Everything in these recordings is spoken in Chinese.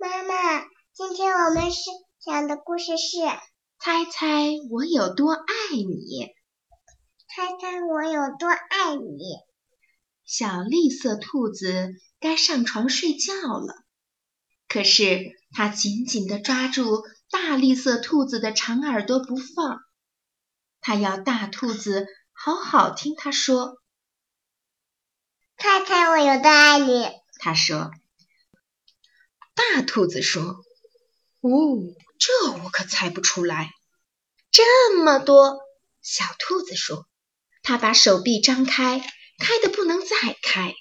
妈妈，今天我们是讲的故事是《猜猜我有多爱你》。猜猜我有多爱你？小绿色兔子该上床睡觉了，可是它紧紧地抓住大绿色兔子的长耳朵不放。它要大兔子好好听它说。猜猜我有多爱你？它说。大兔子说：“哦，这我可猜不出来。这么多。”小兔子说：“它把手臂张开，开的不能再开。”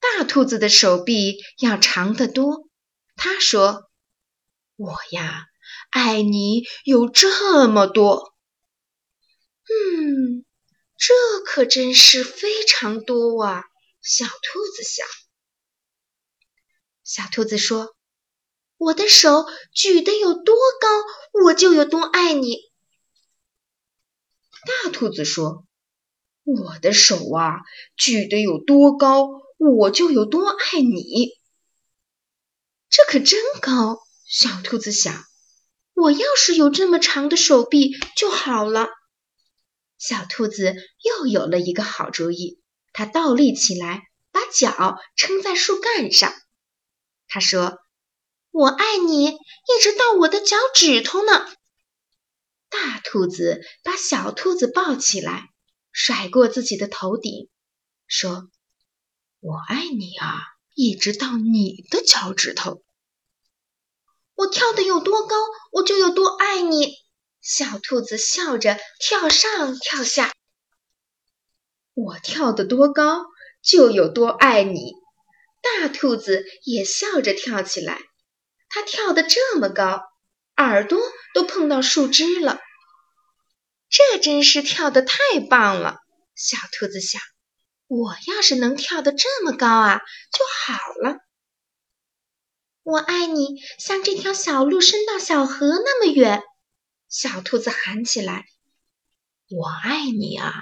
大兔子的手臂要长得多。他说：“我呀，爱你有这么多。”嗯，这可真是非常多啊！小兔子想。小兔子说：“我的手举得有多高，我就有多爱你。”大兔子说：“我的手啊，举得有多高，我就有多爱你。”这可真高！小兔子想：“我要是有这么长的手臂就好了。”小兔子又有了一个好主意，它倒立起来，把脚撑在树干上。他说：“我爱你，一直到我的脚趾头呢。”大兔子把小兔子抱起来，甩过自己的头顶，说：“我爱你啊，一直到你的脚趾头。”我跳得有多高，我就有多爱你。小兔子笑着跳上跳下。我跳得多高，就有多爱你。大兔子也笑着跳起来，它跳得这么高，耳朵都碰到树枝了。这真是跳得太棒了！小兔子想，我要是能跳得这么高啊，就好了。我爱你，像这条小路伸到小河那么远。小兔子喊起来：“我爱你啊，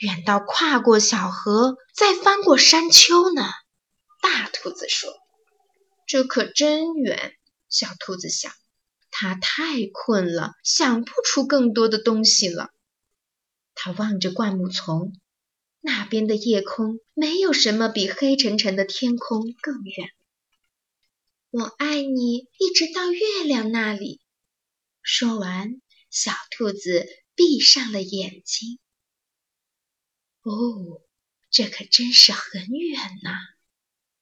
远到跨过小河，再翻过山丘呢。”大兔子说：“这可真远。”小兔子想，它太困了，想不出更多的东西了。它望着灌木丛，那边的夜空没有什么比黑沉沉的天空更远。我爱你，一直到月亮那里。说完，小兔子闭上了眼睛。哦，这可真是很远呐。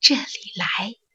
这里来。